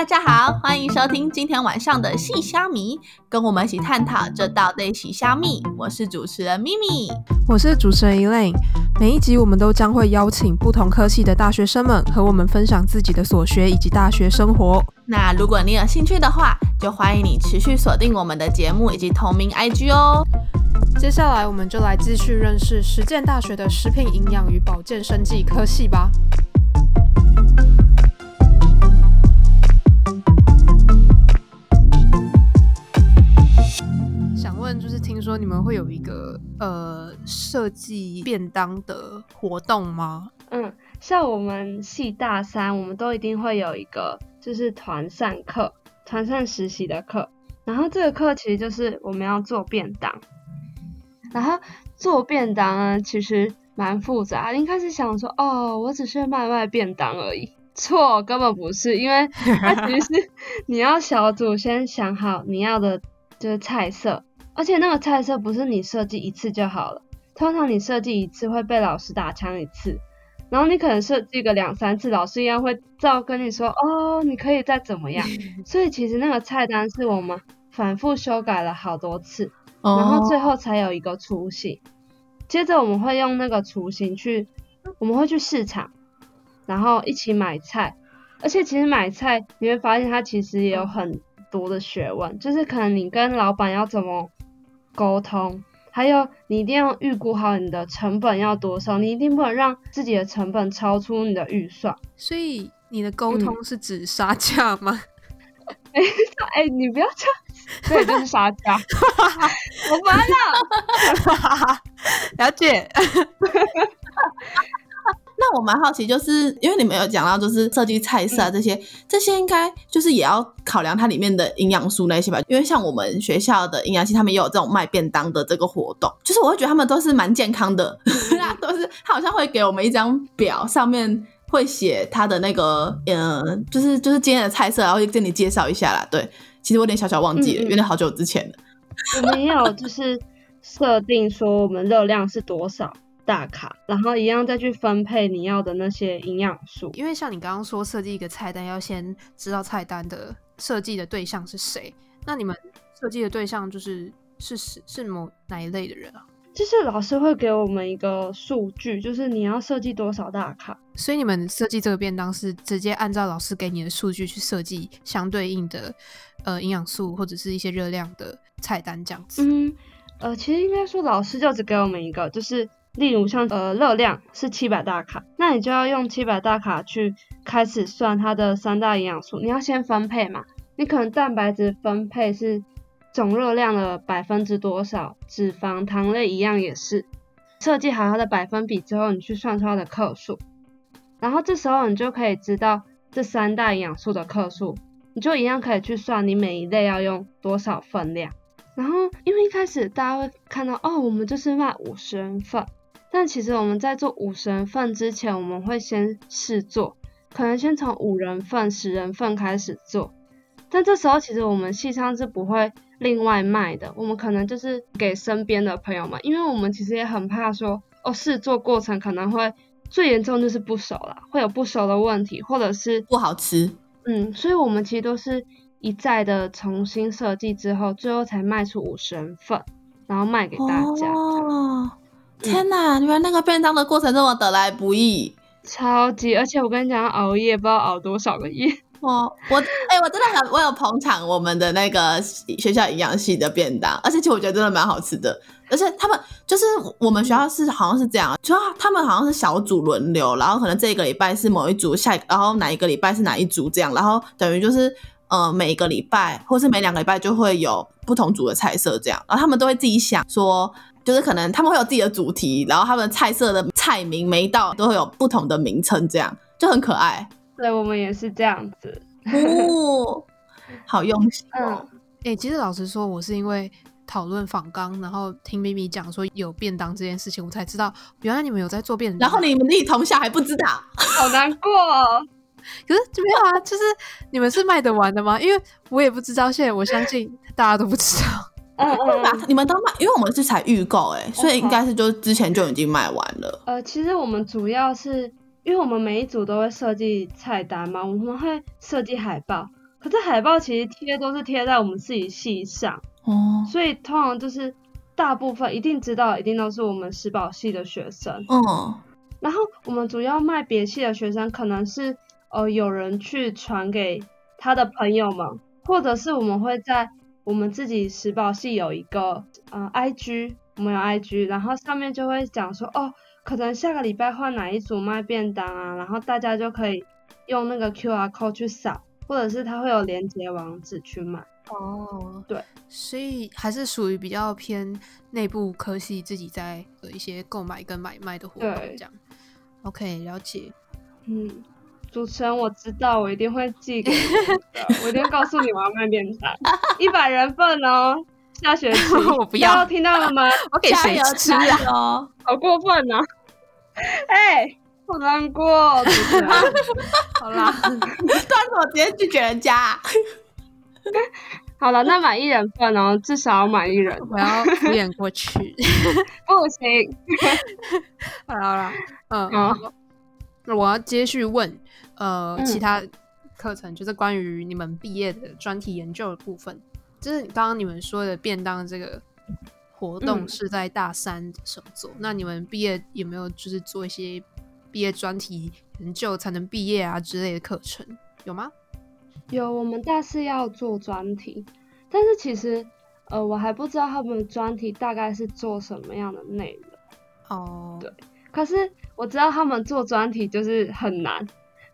大家好，欢迎收听今天晚上的细虾米，跟我们一起探讨这道类型虾米。我是主持人咪咪，我是主持人 Elaine。每一集我们都将会邀请不同科系的大学生们和我们分享自己的所学以及大学生活。那如果你有兴趣的话，就欢迎你持续锁定我们的节目以及同名 IG 哦。接下来我们就来继续认识实践大学的食品营养与保健生计科系吧。会有一个呃设计便当的活动吗？嗯，像我们系大三，我们都一定会有一个就是团膳课、团膳实习的课。然后这个课其实就是我们要做便当。然后做便当呢，其实蛮复杂。一开始想说，哦，我只是卖卖便当而已。错，根本不是，因为它其实 你要小组先想好你要的就是菜色，而且那个菜色不是你设计一次就好了。通常你设计一次会被老师打枪一次，然后你可能设计个两三次，老师一样会照跟你说，哦，你可以再怎么样。所以其实那个菜单是我们反复修改了好多次。然后最后才有一个雏形，接着我们会用那个雏形去，我们会去市场，然后一起买菜，而且其实买菜你会发现它其实也有很多的学问，就是可能你跟老板要怎么沟通，还有你一定要预估好你的成本要多少，你一定不能让自己的成本超出你的预算。所以你的沟通是指杀价吗？哎哎，你不要这样。对，就是杀价，我完了。了解。那我蛮好奇，就是因为你们有讲到，就是设计菜色啊这些，这些应该就是也要考量它里面的营养素那些吧？因为像我们学校的营养系，他们也有这种卖便当的这个活动，就是我会觉得他们都是蛮健康的，都是他好像会给我们一张表，上面会写他的那个，嗯，就是就是今天的菜色，然后跟你介绍一下啦，对。其实我有点小小忘记了，因为好久之前了。我们有就是设定说我们热量是多少大卡，然后一样再去分配你要的那些营养素。因为像你刚刚说设计一个菜单，要先知道菜单的设计的对象是谁。那你们设计的对象就是是是是某哪一类的人啊？就是老师会给我们一个数据，就是你要设计多少大卡。所以你们设计这个便当是直接按照老师给你的数据去设计相对应的。呃，营养素或者是一些热量的菜单这样子。嗯，呃，其实应该说老师就只给我们一个，就是例如像呃热量是七百大卡，那你就要用七百大卡去开始算它的三大营养素。你要先分配嘛，你可能蛋白质分配是总热量的百分之多少，脂肪、糖类一样也是。设计好它的百分比之后，你去算出它的克数，然后这时候你就可以知道这三大营养素的克数。你就一样可以去算你每一类要用多少分量，然后因为一开始大家会看到哦，我们就是卖五十人份，但其实我们在做五十人份之前，我们会先试做，可能先从五人份、十人份开始做，但这时候其实我们系上是不会另外卖的，我们可能就是给身边的朋友们，因为我们其实也很怕说哦试做过程可能会最严重就是不熟了，会有不熟的问题，或者是不好吃。嗯，所以我们其实都是一再的重新设计之后，最后才卖出五十人份，然后卖给大家。哦，天哪！原来那个便当的过程这么得来不易，超级！而且我跟你讲，熬夜不知道熬多少个夜。哦，我哎，我真的很，我有捧场我们的那个学校营养系的便当，而且其实我觉得真的蛮好吃的。而且他们就是我们学校是好像是这样，就他们好像是小组轮流，然后可能这一个礼拜是某一组，下然后哪一个礼拜是哪一组这样，然后等于就是呃每一个礼拜或是每两个礼拜就会有不同组的菜色这样，然后他们都会自己想说，就是可能他们会有自己的主题，然后他们菜色的菜名每一道都会有不同的名称，这样就很可爱。对，我们也是这样子哦，好用心哦。哎，其实老实说，我是因为。讨论访纲，然后听咪咪讲说有便当这件事情，我才知道原来你们有在做便当。然后你们一同校还不知道，好难过。可是没有啊，就是你们是卖得完的吗？因为我也不知道，现在我相信大家都不知道。嗯嗯，你们都卖，因为我们是才预购，哎，所以应该是就之前就已经卖完了。呃，其实我们主要是因为我们每一组都会设计菜单嘛，我们会设计海报，可是海报其实贴都是贴在我们自己系上，哦，所以通常就是大部分一定知道，一定都是我们食保系的学生。嗯，然后我们主要卖别系的学生，可能是呃有人去传给他的朋友们，或者是我们会在我们自己食保系有一个呃 IG，我们有 IG，然后上面就会讲说哦，可能下个礼拜换哪一组卖便当啊，然后大家就可以用那个 QR code 去扫，或者是它会有连接网址去买。哦，对，所以还是属于比较偏内部科系自己在的一些购买跟买卖的活动这样。OK，了解。嗯，主持人我知道，我一定会寄给 你的，我一定会告诉你我要卖便当，一百人份哦，下学期 我不要听到了吗？我给谁吃啊？好过分呐、哎、好难过，主持人。好啦，你突然怎么直接拒绝人家啊？好了，那买一人份哦，至少要买一人，我要敷衍过去。不行。好了好了，嗯，我要接续问，呃，嗯其他课程就是关于你们毕业的专题研究的部分，就是刚刚你们说的便当这个活动嗯是在大三的时候做，那你们毕业有没有就是做一些毕业专题研究才能毕业啊之类的课程？有吗？有，我们大四要做专题，但是其实，呃，我还不知道他们专题大概是做什么样的内容。哦，对可是我知道他们做专题就是很难，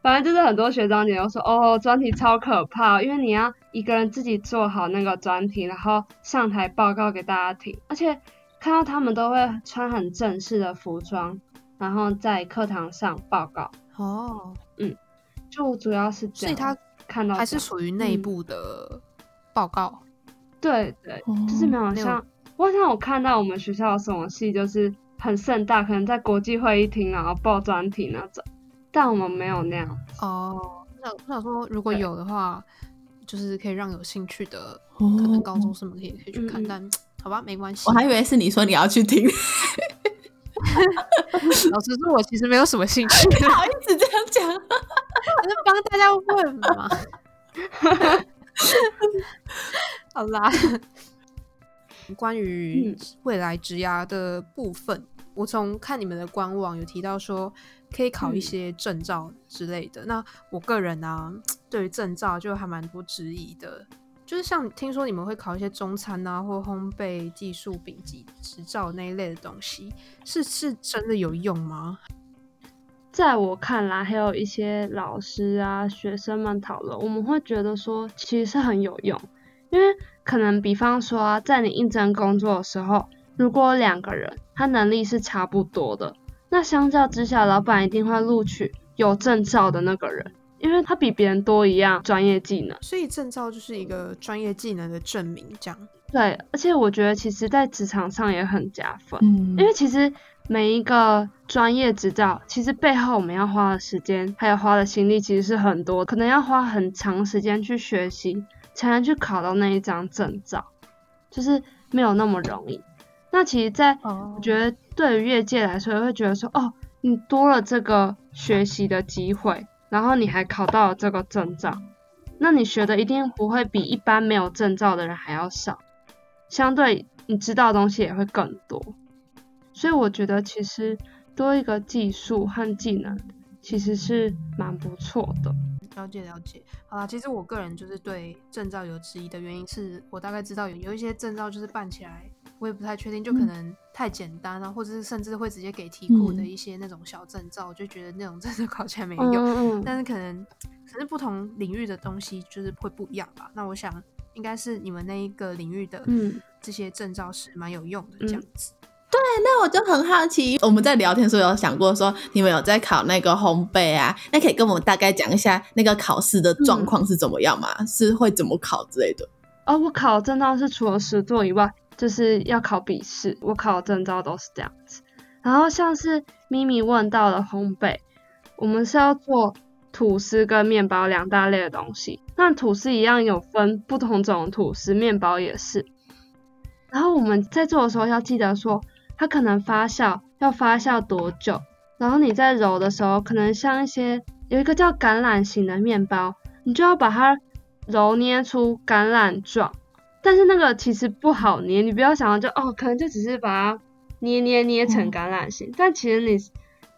反正就是很多学长姐都说，哦，专题超可怕，因为你要一个人自己做好那个专题，然后上台报告给大家听，而且看到他们都会穿很正式的服装，然后在课堂上报告，哦，嗯就主要是这样。所以他看到还是属于内嗯。部的报告。对对，就是没有像，我好像有看到我们学校有什么系，就是很盛大，可能在国际会议厅然后报专题那种，但我们没有那样。哦，我想我想说，如果有的话，就是可以让有兴趣的，可可能高中生们可以可以去看，但好吧，没关系。我还以为是你说你要去听，老实说，我其实没有什么兴趣，不好意思这样讲。我是帮大家问嘛。好啦，关于嗯未来职涯的部分，我从看你们的官网有提到说可以考一嗯些证照之类的。那我个人呢、对于证照就还蛮多质疑的，就是像听说你们会考一些中餐啊或烘焙技术丙级执照那一类的东西，是是真的有用吗？在我看来，还有一些老师啊、学生们讨论，我们会觉得说其实是很有用，因为可能比方说啊，在你应征工作的时候，如果两个人他能力是差不多的，那相较之下，老板一定会录取有证照的那个人，因为他比别人多一样专业技能。所以证照就是一个专业技能的证明，这样。对，而且我觉得其实在职场上也很加分。嗯因为其实每一个专业执照，其实背后我们要花的时间，还有花的心力，其实是很多，可能要花很长时间去学习，才能去考到那一张证照，就是没有那么容易。那其实，在哦我觉得对于业界来说，也会觉得说，哦，你多了这个学习的机会，然后你还考到了这个证照，那你学的一定不会比一般没有证照的人还要少，相对你知道的东西也会更多。所以我觉得其实多一个技术和技能，其实是蛮不错的。了解了解，好啦，其实我个人就是对证照有质疑的原因是，我大概知道有有一些证照就是办起来，我也不太确定，就可嗯能太简单啊，或者是甚至会直接给题库的嗯一些那种小证照，我就觉得那种真的 考起来没用。嗯嗯但是可能可是不同领域的东西就是会不一样吧。那我想应该是你们那一个领域的嗯这些证照是蛮有用的这样子。对那我就很好奇，我们在聊天的时候有想过说，你们有在考那个烘焙啊？那可以跟我们大概讲一下那个考试的状况是怎么样吗？是会怎么考之类的？哦，我考证照是除了实作以外，就是要考笔试。我考证照都是这样子。然后像是咪咪问到的烘焙，我们是要做吐司跟面包两大类的东西。那吐司一样有分不同种吐司，面包也是。然后我们在做的时候要记得说，它可能发酵要发酵多久，然后你在揉的时候，可能像一些有一个叫橄榄型的面包，你就要把它揉捏出橄榄状，但是那个其实不好捏，你不要想到就哦，可能就只是把它捏捏捏成橄榄形，但其实你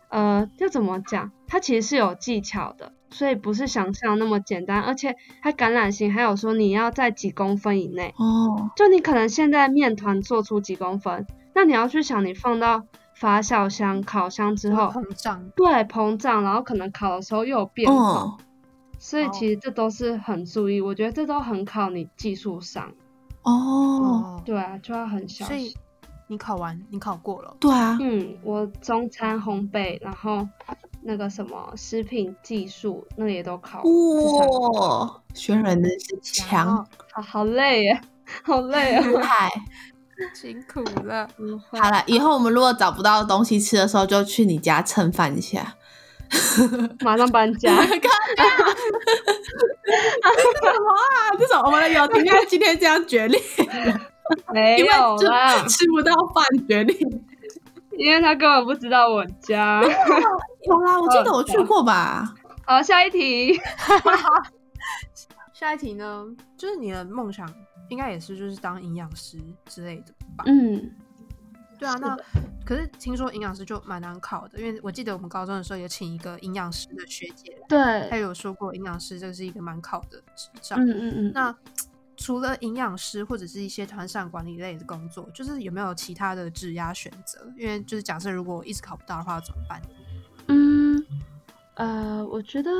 呃要怎么讲，它其实是有技巧的，所以不是想象那么简单，而且它橄榄形还有说你要在几公分以内，哦，就你可能现在面团做出几公分，那你要去想你放到发酵箱、烤箱之后，膨胀，对膨胀，然后可能烤的时候又有变化，哦，所以其实这都是很注意，我觉得这都很考你技术上，哦，哦，对啊，就要很小所以心。你考完，你考过了，对啊，嗯，我中餐烘焙，然后那个什么食品技术那个也都考，哇，轩人真是强，好好累耶，好累啊。厉害。辛苦了。嗯好了，以后我们如果找不到东西吃的时候，就去你家蹭饭一下。马上搬家。什么啊？这种我们的友情在今天这样决裂，没因为就有啦，吃不到饭决裂。因为他根本不知道我家。有啦，我记得我去过吧？好，下一题。下一题呢，就是你的梦想应该也是就是当营养师之类的吧？嗯，对啊，那可是听说营养师就蛮难考的，因为我记得我们高中的时候有请一个营养师的学姐对，她，有说过营养师这个是一个蛮考的执照。嗯嗯嗯。那 除了营养师或者是一些团膳管理类的工作，就是有没有其他的职涯选择？因为就是假设如果一直考不到的话怎么办？嗯，呃，我觉得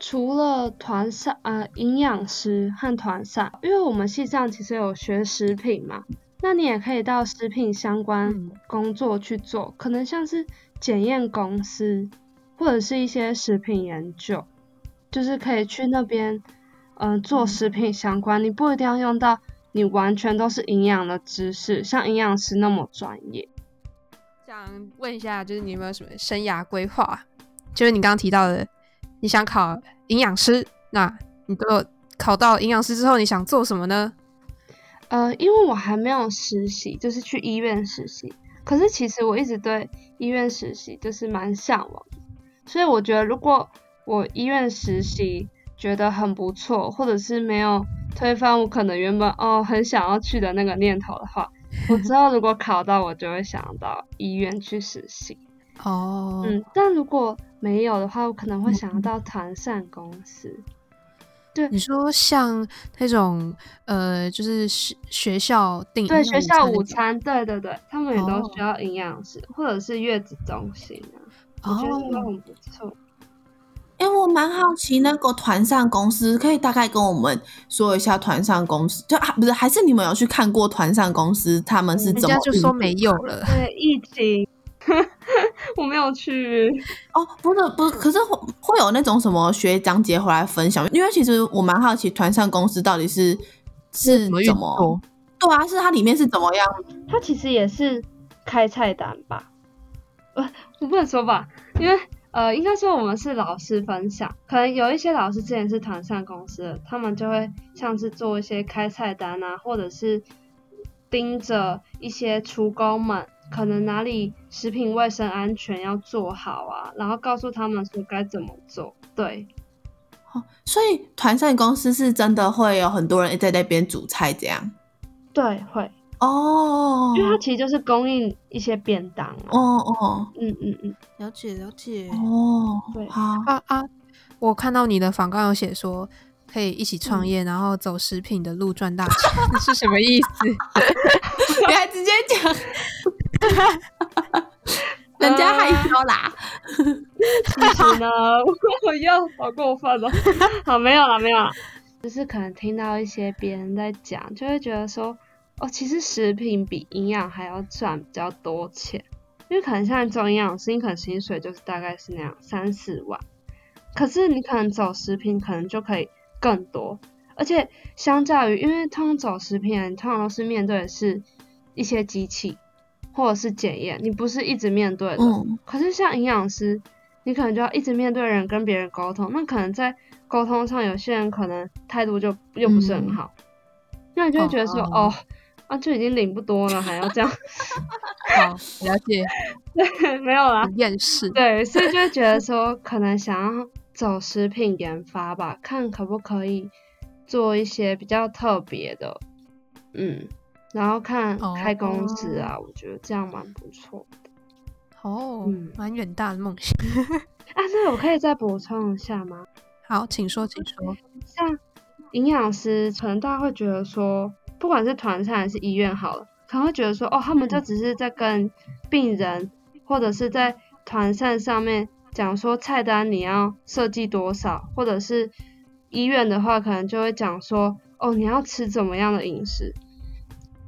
除了团膳，呃，营养师和团膳，因为我们系上其实有学食品嘛，那你也可以到食品相关嗯工作去做，可能像是检验公司或者是一些食品研究，就是可以去那边，嗯、做食品相关，你不一定要用到你完全都是营养的知识，像营养师那么专业。想问一下，就是你有没有什么生涯规划？就是你刚刚提到的，你想考营养师，那你都有考到营养师之后，你想做什么呢？呃，因为我还没有实习，就是去医院实习。可是其实我一直对医院实习就是蛮向往的，所以我觉得如果我医院实习觉得很不错，或者是没有推翻我可能原本哦很想要去的那个念头的话，我之后如果考到，我就会想到医院去实习。哦，嗯，但如果没有的话，我可能会想要到团膳公司。你说像那种呃，就是学学校订对，学校午餐餐，对对对，他们也都哦需要营养师，或者是月子中心啊，我觉得都很不错。哎、我蛮好奇那个团膳公司，可以大概跟我们说一下团膳公司，就啊不是，还是你们有去看过团膳公司他们是人怎么家就说没有了。对，疫情，我没有去。哦，不是不是，可是会会有那种什么学长姐回来分享，因为其实我蛮好奇团膳公司到底是是怎么？对啊，是它里面是怎么样？它其实也是开菜单吧？呃，我不能说吧，因为呃，应该说我们是老师分享，可能有一些老师之前是团膳公司的，他们就会像是做一些开菜单啊，或者是盯着一些厨工们，可能哪里食品卫生安全要做好啊，然后告诉他们说该怎么做。对，所以团膳公司是真的会有很多人在那边煮菜这样对，会，哦因为它其实就是供应一些便当啊。哦哦嗯嗯嗯，了解了解。哦，对好，啊啊！我看到你的访纲有写说可以一起创业，然后走食品的路赚大钱，是什么意思？你还直接讲，人家害羞啦。其实呢，我又好过分了。好，没有了，没有了。只是可能听到一些别人在讲，就会觉得说，哦，其实食品比营养还要赚比较多钱，因为可能像做营养师，你可能薪水就是大概是那样三四万，可是你可能走食品，可能就可以更多，而且相较于，因为通常走食品人，通常都是面对的是一些机器或者是检验，你不是一直面对的。嗯，可是像营养师，你可能就要一直面对人跟别人沟通，那可能在沟通上，有些人可能态度就又不是很好，那你就会觉得说，哦哦，啊就已经领不多了，还要这样，好，了解，对没有啦，很厌世。对，所以就会觉得说，可能想要走食品研发吧，看可不可以做一些比较特别的，嗯，然后看哦开公司啊，我觉得这样蛮不错的哦嗯，蛮远大的梦想。啊。那我可以再补充一下吗？好，请说，请说。像营养师，可能大家会觉得说，不管是团餐还是医院好了，可能会觉得说，哦，他们就只是在跟病人，或者是在团膳上面讲说菜单你要设计多少，或者是医院的话，可能就会讲说，哦，你要吃怎么样的饮食。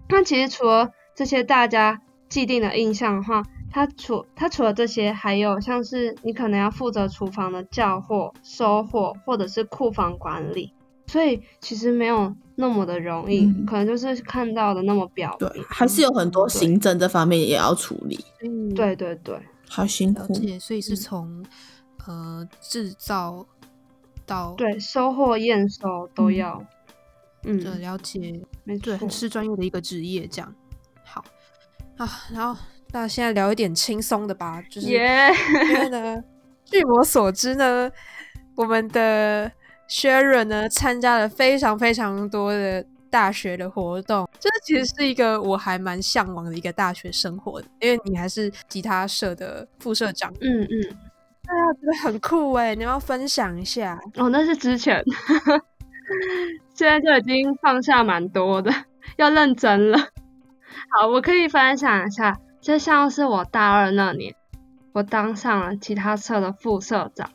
那其实除了这些大家既定的印象的话，它除它除了这些，还有像是你可能要负责厨房的叫货、收货，或者是库房管理，所以其实没有那么的容易，嗯。可能就是看到的那么表对面。，还是有很多行政这方面也要处理，嗯，对对对，好辛苦。了解。所以是嗯从、呃制造到对，收获、验收都要。嗯，的了解，没错对，。很是专业的一个职业，这样。好啊，然后那现在聊一点轻松的吧，就是耶因为呢，据我所知呢，我们的 Sharon 呢参加了非常非常多的大学的活动，这其实是一个我还蛮向往的一个大学生活的，因为你还是吉他社的副社长，嗯嗯，对啊，觉得很酷哎，你要分享一下？哦，那是之前，现在就已经放下蛮多的，要认真了。好，我可以分享一下，就像是我大二那年，我当上了吉他社的副社长。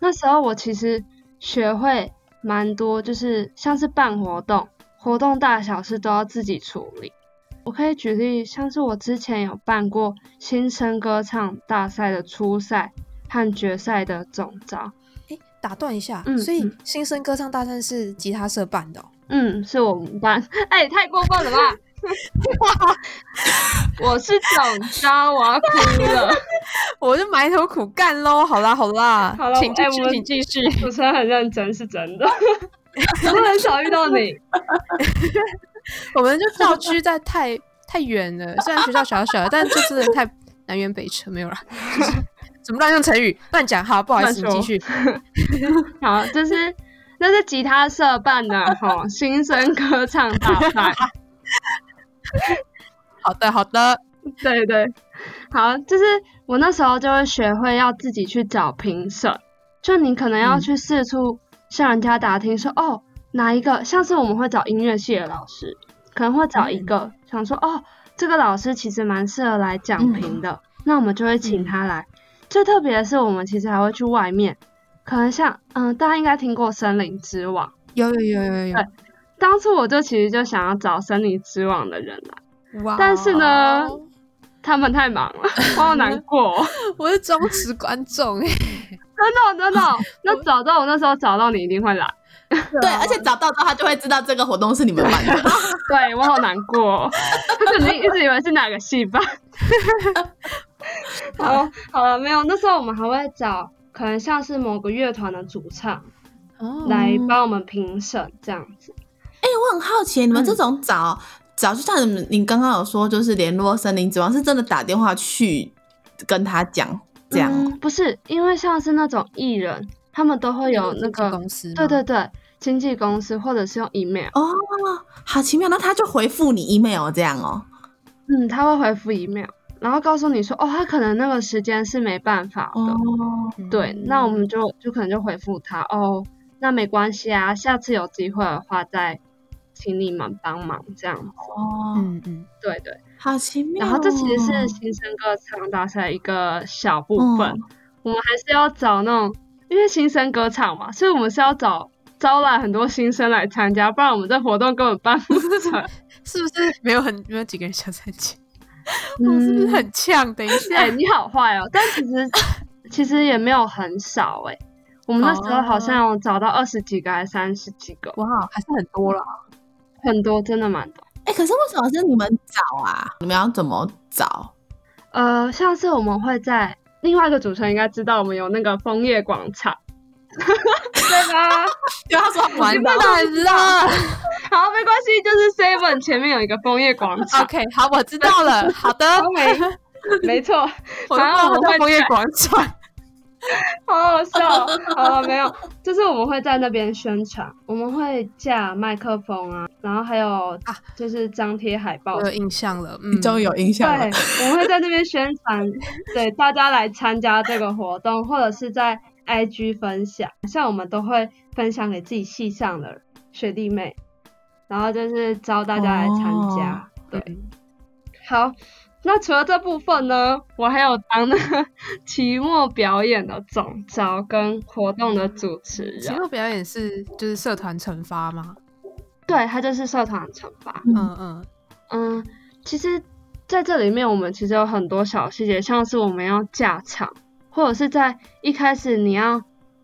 那时候我其实学会蛮多，就是像是办活动，活动大小事都要自己处理。我可以举例，像是我之前有办过新生歌唱大赛的初赛和决赛的总招。哎，打断一下，嗯所以嗯新生歌唱大赛是吉他社办的、哦，嗯，是我们班。哎、太过分了吧！哇我是总招，我要哭了。我就埋头苦干喽。好啦好啦，好了请继续，请继续。主持人很认真，是真的。我都很少遇到你。我们就校区在太太远了，虽然学校小小，但就是太南辕北辙，没有啦。就 是怎么乱用成语乱讲？哈，不好意思，你继续。好，就是那是吉他社办的哈 新生歌唱大赛。好的好的，对对，好，就是我那时候就会学会要自己去找评审，就你可能要嗯去四处向人家打听说，哦，哪一个，像是我们会找音乐系的老师，可能会找一个，想说，哦，这个老师其实蛮适合来讲评的，那我们就会请他来。最特别的是，我们其实还会去外面，可能像，嗯、大家应该听过《森林之王》，有有有有有对。当初我就其实就想要找《森林之王》的人来。哇！但是呢，他们太忙了，我好难过哦、我是忠实观众哎。真的真的。那找到我那时候找到你一定会来，对，而且找到之后，他就会知道这个活动是你们办的。对我好难过哦、他肯定一直以为是哪个戏办。好，好了，没有。那时候我们还会找可能像是某个乐团的主唱哦来帮我们评审这样子。哎、我很好奇，你们嗯这种找、找，就像你们你刚刚有说，就是联络森林之王，是真的打电话去跟他讲这样不是，因为像是那种艺人，他们都会有那个公司，对对对，经纪公司或者是用 email。哦，好奇妙，那他就回复你 email 这样哦。嗯，他会回复 email，然后告诉你说，哦，他可能那个时间是没办法的。哦，嗯对，那我们就就可能就回复他，哦，那没关系啊，下次有机会的话再请你们帮忙这样子。哦，嗯嗯，对对，好奇妙、哦。然后这其实是新生歌唱大赛一个小部分，嗯我们还是要找那种，因为新生歌唱嘛，所以我们是要找招揽很多新生来参加，不然我们这活动根本办不 成。是不是没有很没有几个人想参加？我们是不是嗯很呛？等一下，哎、你好坏哦！但其实其实也没有很少哎、我们那时候好像有找到二十几个还是三十几个，哇，还是很多了。很多，真的蛮多。哎、可是为什么是你们找啊？你们要怎么找？呃，下次我们会在另外一个主持人应该知道，我们有那个枫叶广场，对吧？对，他说完蛋了。好，没关系，就是 Seven 前面有一个枫叶广场，OK，好，我知道了。好的，没没错，我然后我们会到工业广场。好好笑哦。好了，没有，就是我们会在那边宣传，我们会架麦克风啊，然后还有啊就是张贴海报我有印象了，嗯，终于有印象了对了。，我们会在那边宣传，对大家来参加这个活动，或者是在 IG 分享，像我们都会分享给自己系上的学弟妹，然后就是招大家来参加。对，嗯好，那除了这部分呢，我还有当那个 期末表演的总招跟活动的主持人，期末表演是就是社团惩罚吗？对，它就是社团惩罚。嗯嗯，嗯，其实在这里面，我们其实有很多小细节，像是我们要架场，或者是在一开始你要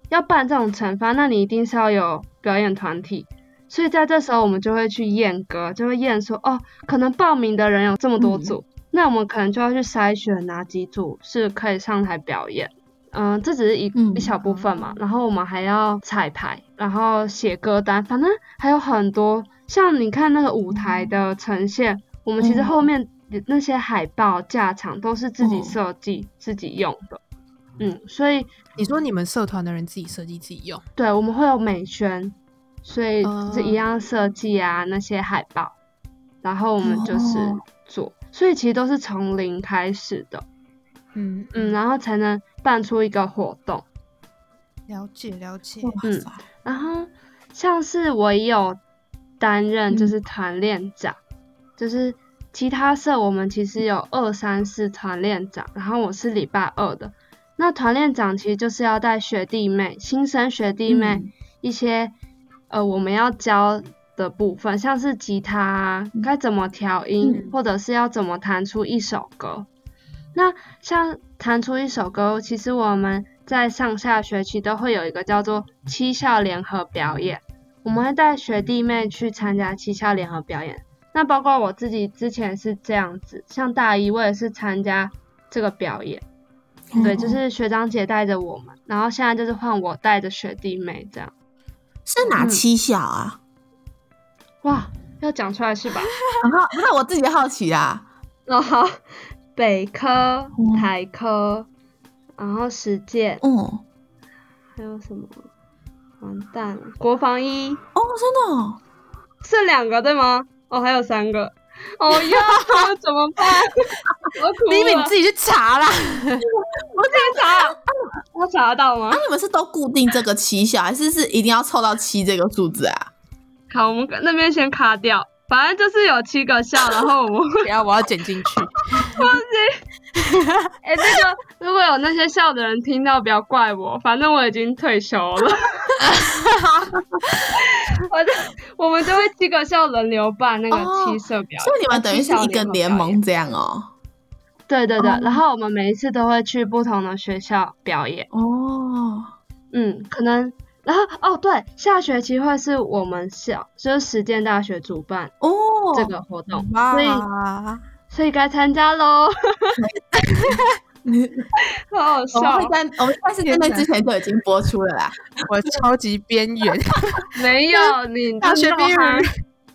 要办这种惩罚，那你一定是要有表演团体，所以在这时候我们就会去验歌，就会验说，哦，可能报名的人有这么多组，那我们可能就要去筛选哪几组是可以上台表演。嗯，这只是一、嗯一小部分嘛，然后我们还要彩排，然后写歌单，反正还有很多。像你看那个舞台的呈现，我们其实嗯。后面那些海报、架场都是自己嗯。设计、自己用的。嗯，所以你说你们社团的人自己设计自己用，对我们会有美宣，所以就是一哦样设计啊、那些海报，然后我们就是所以其实都是从零开始的。嗯嗯，然后才能办出一个活动。了解了解，嗯，然后像是我也有担任就是团练长，就是其他社我们其实有二三四团练长，然后我是礼拜二的。那团练长其实就是要带学弟妹、新生学弟妹嗯一些、呃我们要教的部分，像是吉他啊该怎么调音，嗯或者是要怎么弹出一首歌。那像弹出一首歌，其实我们在上下学期都会有一个叫做七校联合表演，我们会带学弟妹去参加七校联合表演。那包括我自己之前是这样子，像大一我也是参加这个表演，对，就哦是学长姐带着我们，然后现在就是换我带着学弟妹这样。是哪七校啊？哇，要讲出来是吧？然后那我自己好奇啊，哦好，北科、嗯台科，然后实践，嗯，还有什么？完蛋了，国防一哦，真的哦，是两个对吗？哦，还有三个。哦呀，怎么办？我哭李敏了。自己去查啦。我自己查，我查得到吗那、？你们是都固定这个七小，还是是一定要凑到七这个数字啊？好，我们那边先卡掉。反正就是有七个笑，然后我们 会等下我要剪进去。哎、这个如果有那些笑的人听到，不要怪我，反正我已经退休了。我就我们就会七个笑轮流办那个哦七色表演，所以你们等于是一个联盟这样哦。对对对，哦然后我们每一次都会去不同的学校表演。哦，嗯，可能，然后哦对，下学期会是我们校，就是实践大学主办哦，这个活动，所以，所以该参加喽，好好我笑们会在我们在那之前就已经播出了啦。我超级边缘。没有你大学边缘缘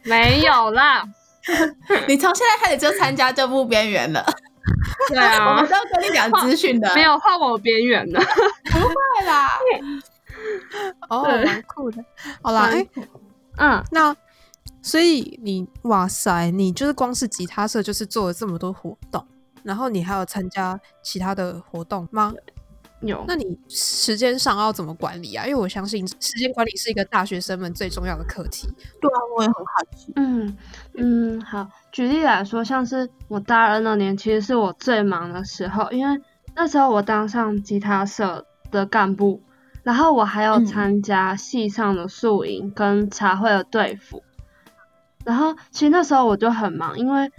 没有啦，你从现在开始就参加这部边缘了，对啊我啊们，都跟你讲资讯的。没有换我边缘了。对啦，哦，对蛮酷的。好啦，哎、嗯，那所以你哇塞，你就是光是吉他社就是做了这么多活动，然后你还有参加其他的活动吗？有。那你时间上要怎么管理啊？因为我相信时间管理是一个大学生们最重要的课题。对啊，我也很好奇。嗯嗯，好，举例来说，像是我大二那年，其实是我最忙的时候，因为那时候我当上吉他社的干部，然后我还有嗯。参加系上的宿营跟茶会的队服，然后其实那时候我就很忙，因为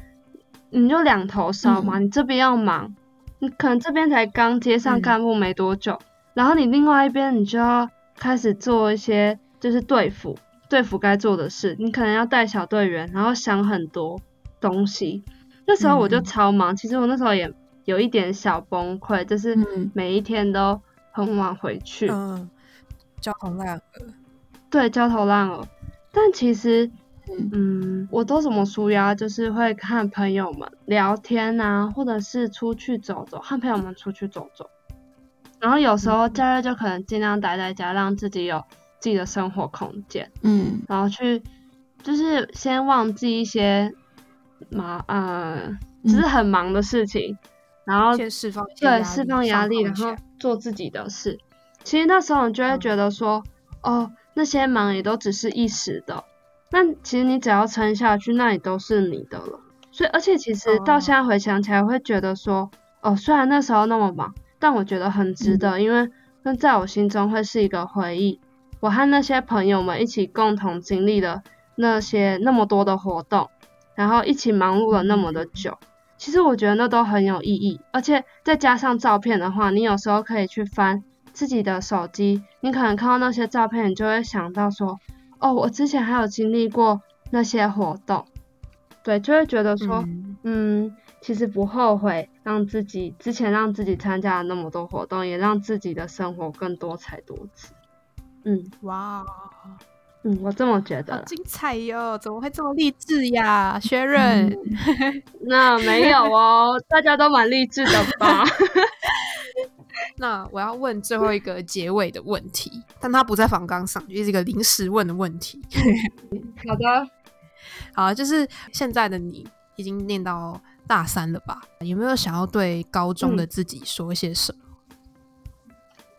你就两头烧嘛，你这边要忙，你可能这边才刚接上嗯。干部没多久，然后你另外一边你就要开始做一些就是队服，队服该做的事，你可能要带小队员，然后想很多东西。那时候我就嗯。超忙，其实我那时候也有一点小崩溃，就是嗯。每一天都很晚回去，嗯，焦头烂额。对，焦头烂额。但其实，嗯嗯，我都怎么舒压，就是会看朋友们聊天啊，或者是出去走走，和朋友们出去走走。然后有时候假日就可能尽量待在家，让自己有自己的生活空间，嗯然后去就是先忘记一些忙呃，就是很忙的事情，然后先释放对，释放压力，然后做自己的事。其实那时候你就会嗯觉得说，哦，那些忙也都只是一时的。那其实你只要撑下去，那也都是你的了。所以，而且其实到哦现在回想起来，会觉得说，哦，虽然那时候那么忙，但我觉得很值得，因为那在我心中会是一个回忆。我和那些朋友们一起共同经历了那些那么多的活动，然后一起忙碌了那么的久。其实我觉得那都很有意义，而且再加上照片的话，你有时候可以去翻自己的手机，你可能看到那些照片，你就会想到说，哦，我之前还有经历过那些活动，对，就会觉得说，嗯。嗯，其实不后悔让自己之前让自己参加了那么多活动，也让自己的生活更多彩多姿。嗯。哇，嗯，我这么觉得好。精彩哟！怎么会这么励志呀，薛润？嗯那没有哦，大家都蛮励志的吧？那我要问最后一个结尾的问题，但它不在房纲上，就是一个临时问的问题。好的，好，就是现在的你已经念到大三了吧？有没有想要对高中的自己说一些什么？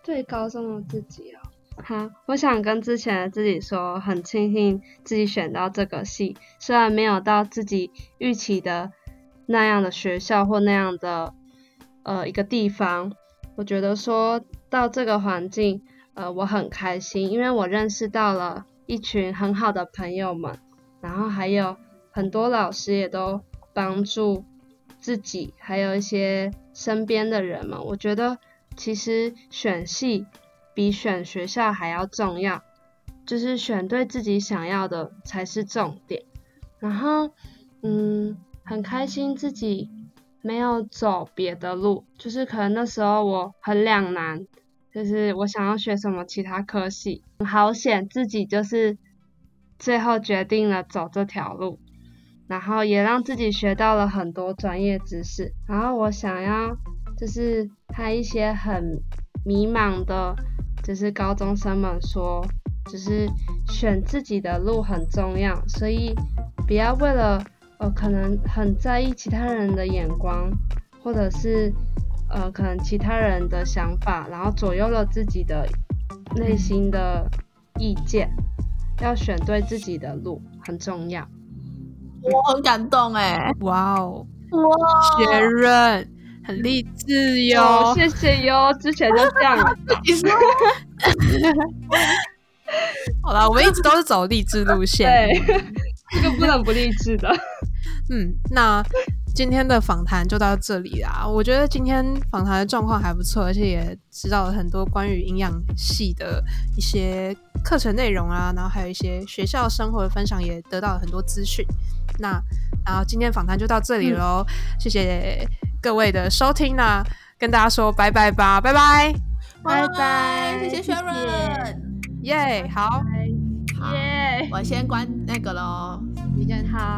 对高中的自己哦，好，我想跟之前的自己说，很庆幸自己选到这个系，虽然没有到自己预期的那样的学校或那样的呃一个地方，我觉得说到这个环境，呃，我很开心，因为我认识到了一群很好的朋友们，然后还有很多老师也都帮助自己，还有一些身边的人们，我觉得其实选系比选学校还要重要，就是选对自己想要的才是重点。然后，嗯，很开心自己没有走别的路，就是可能那时候我很两难，就是我想要学什么其他科系，好险自己就是最后决定了走这条路。然后也让自己学到了很多专业知识。然后我想要就是和一些很迷茫的，就是高中生们说，就是选自己的路很重要，所以不要为了呃可能很在意其他人的眼光，或者是呃可能其他人的想法，然后左右了自己的内心的意见。要选对自己的路很重要。我很感动哎，哇哦，哇，薛润很励志哟哦，。谢谢哟，之前就这样了。好啦，我们一直都是走励志路线。对，这个不能不励志的。嗯，那今天的访谈就到这里啦。我觉得今天访谈的状况还不错，而且也知道了很多关于营养系的一些课程内容啊，然后还有一些学校生活的分享，也得到了很多资讯。那然后今天访谈就到这里喽，谢谢各位的收听呢跟大家说拜拜吧，拜拜，拜拜谢谢薛润，耶、好，好，耶，我先关那个喽。你先好。